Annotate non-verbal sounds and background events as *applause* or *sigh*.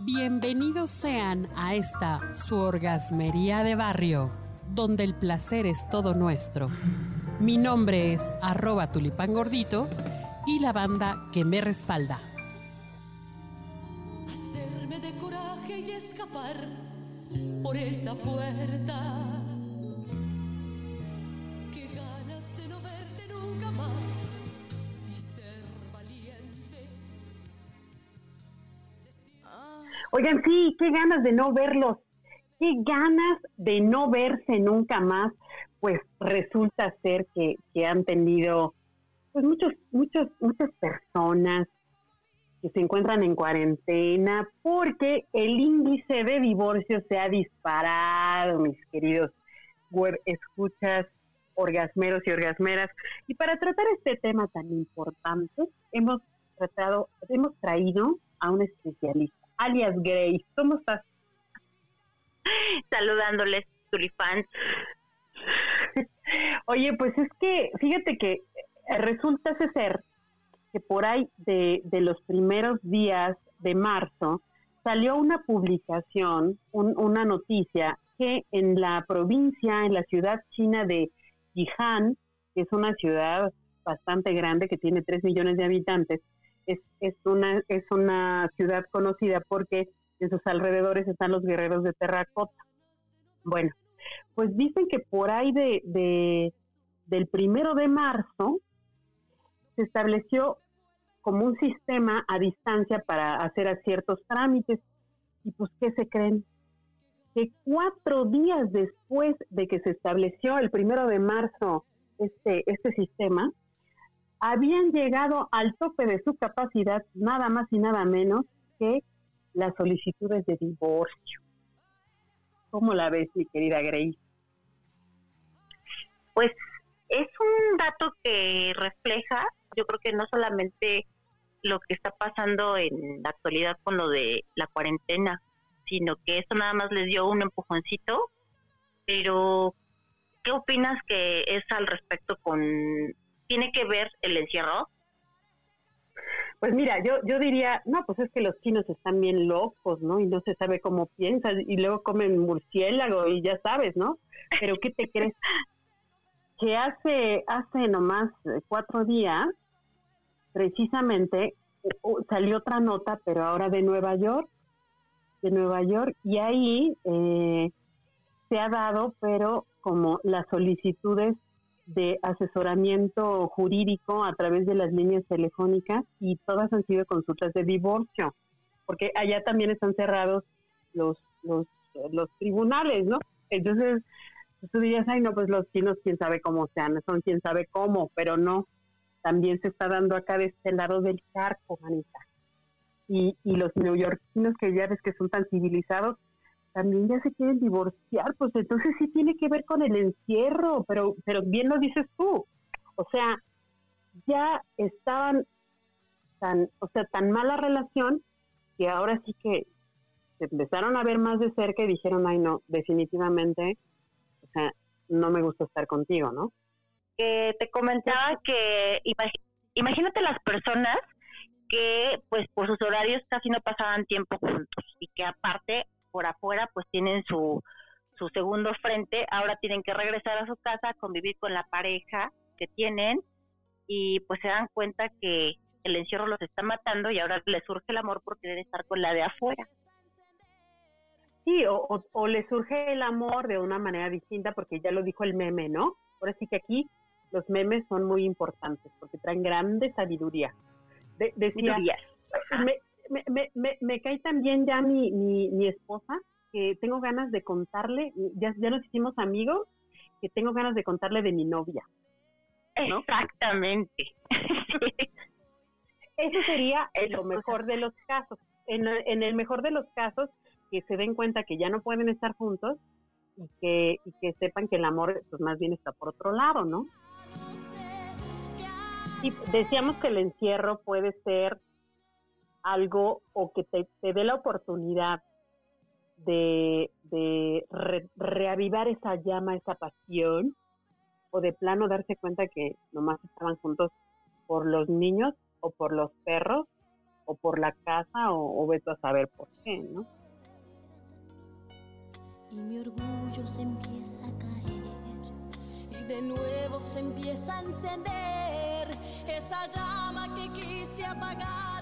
Bienvenidos sean a esta su orgasmería de barrio, donde el placer es todo nuestro. Mi nombre es arroba tulipán gordito y la banda que me respalda. Hacerme de coraje y escapar por esa puerta. Oigan, sí, qué ganas de no verlos, qué ganas de no verse nunca más. Pues resulta ser que, han tenido pues muchos, muchos, muchas personas que se encuentran en cuarentena porque el índice de divorcio se ha disparado, mis queridos web escuchas, orgasmeros y orgasmeras. Y para tratar este tema tan importante, hemos tratado, hemos traído a un especialista, alias Grace. ¿Cómo estás? Saludándoles, tulipán. Oye, pues es que, fíjate que resulta ser que por ahí de, de los primeros días de marzo salió una publicación, un- una noticia, que en la provincia, en la ciudad china de Yihan, que es una ciudad bastante grande, que tiene 3 millones de habitantes, es, es, una, es una ciudad conocida porque en sus alrededores están los guerreros de terracota. Bueno, pues dicen que por ahí de, de del primero de marzo se estableció como un sistema a distancia para hacer a ciertos trámites. ¿Y pues qué se creen? Que cuatro días después de que se estableció el primero de marzo este, este sistema, habían llegado al tope de su capacidad nada más y nada menos que las solicitudes de divorcio. ¿Cómo la ves, mi querida Grace? Pues es un dato que refleja, yo creo que no solamente lo que está pasando en la actualidad con lo de la cuarentena, sino que esto nada más les dio un empujoncito, pero ¿qué opinas que es al respecto con... ¿Tiene que ver el encierro? Pues mira, yo, yo diría, no, pues es que los chinos están bien locos, ¿no? Y no se sabe cómo piensan, y luego comen murciélago y ya sabes, ¿no? Pero ¿qué te crees? *laughs* Que hace, hace nomás eh, cuatro días, precisamente, salió otra nota, pero ahora de Nueva York, de Nueva York, y ahí eh, se ha dado, pero como las solicitudes de asesoramiento jurídico a través de las líneas telefónicas y todas han sido consultas de divorcio, porque allá también están cerrados los los, los tribunales, ¿no? Entonces, pues tú dirías, ay, no, pues los chinos quién sabe cómo sean, son quién sabe cómo, pero no, también se está dando acá de este lado del charco, manita. Y, y los neoyorquinos que ya ves que son tan civilizados, también ya se quieren divorciar, pues entonces sí tiene que ver con el encierro, pero, pero bien lo dices tú. O sea, ya estaban tan, o sea, tan mala relación que ahora sí que se empezaron a ver más de cerca y dijeron, ay no, definitivamente, o sea, no me gusta estar contigo, ¿no? que te comentaba que imag- imagínate las personas que pues por sus horarios casi no pasaban tiempo juntos y que aparte por afuera pues tienen su su segundo frente, ahora tienen que regresar a su casa, convivir con la pareja que tienen y pues se dan cuenta que el encierro los está matando y ahora les surge el amor porque debe estar con la de afuera. Sí, o, o, o le surge el amor de una manera distinta porque ya lo dijo el meme, ¿no? Ahora sí que aquí los memes son muy importantes porque traen grande sabiduría. De- decía, Sabidurías. me, me, me, me, me cae también ya mi, mi, mi esposa, que tengo ganas de contarle, ya, ya nos hicimos amigos, que tengo ganas de contarle de mi novia. ¿no? Exactamente. *laughs* Eso sería en lo mejor de los casos. En, en el mejor de los casos, que se den cuenta que ya no pueden estar juntos y que, y que sepan que el amor pues más bien está por otro lado, ¿no? Y decíamos que el encierro puede ser algo o que te, te dé la oportunidad de, de re- reavivar esa llama, esa pasión, o de plano darse cuenta que nomás estaban juntos por los niños o por los perros o por la casa o, o vete a saber por qué, ¿no? Y mi orgullo se empieza a caer y de nuevo se empieza a encender esa llama que quise apagar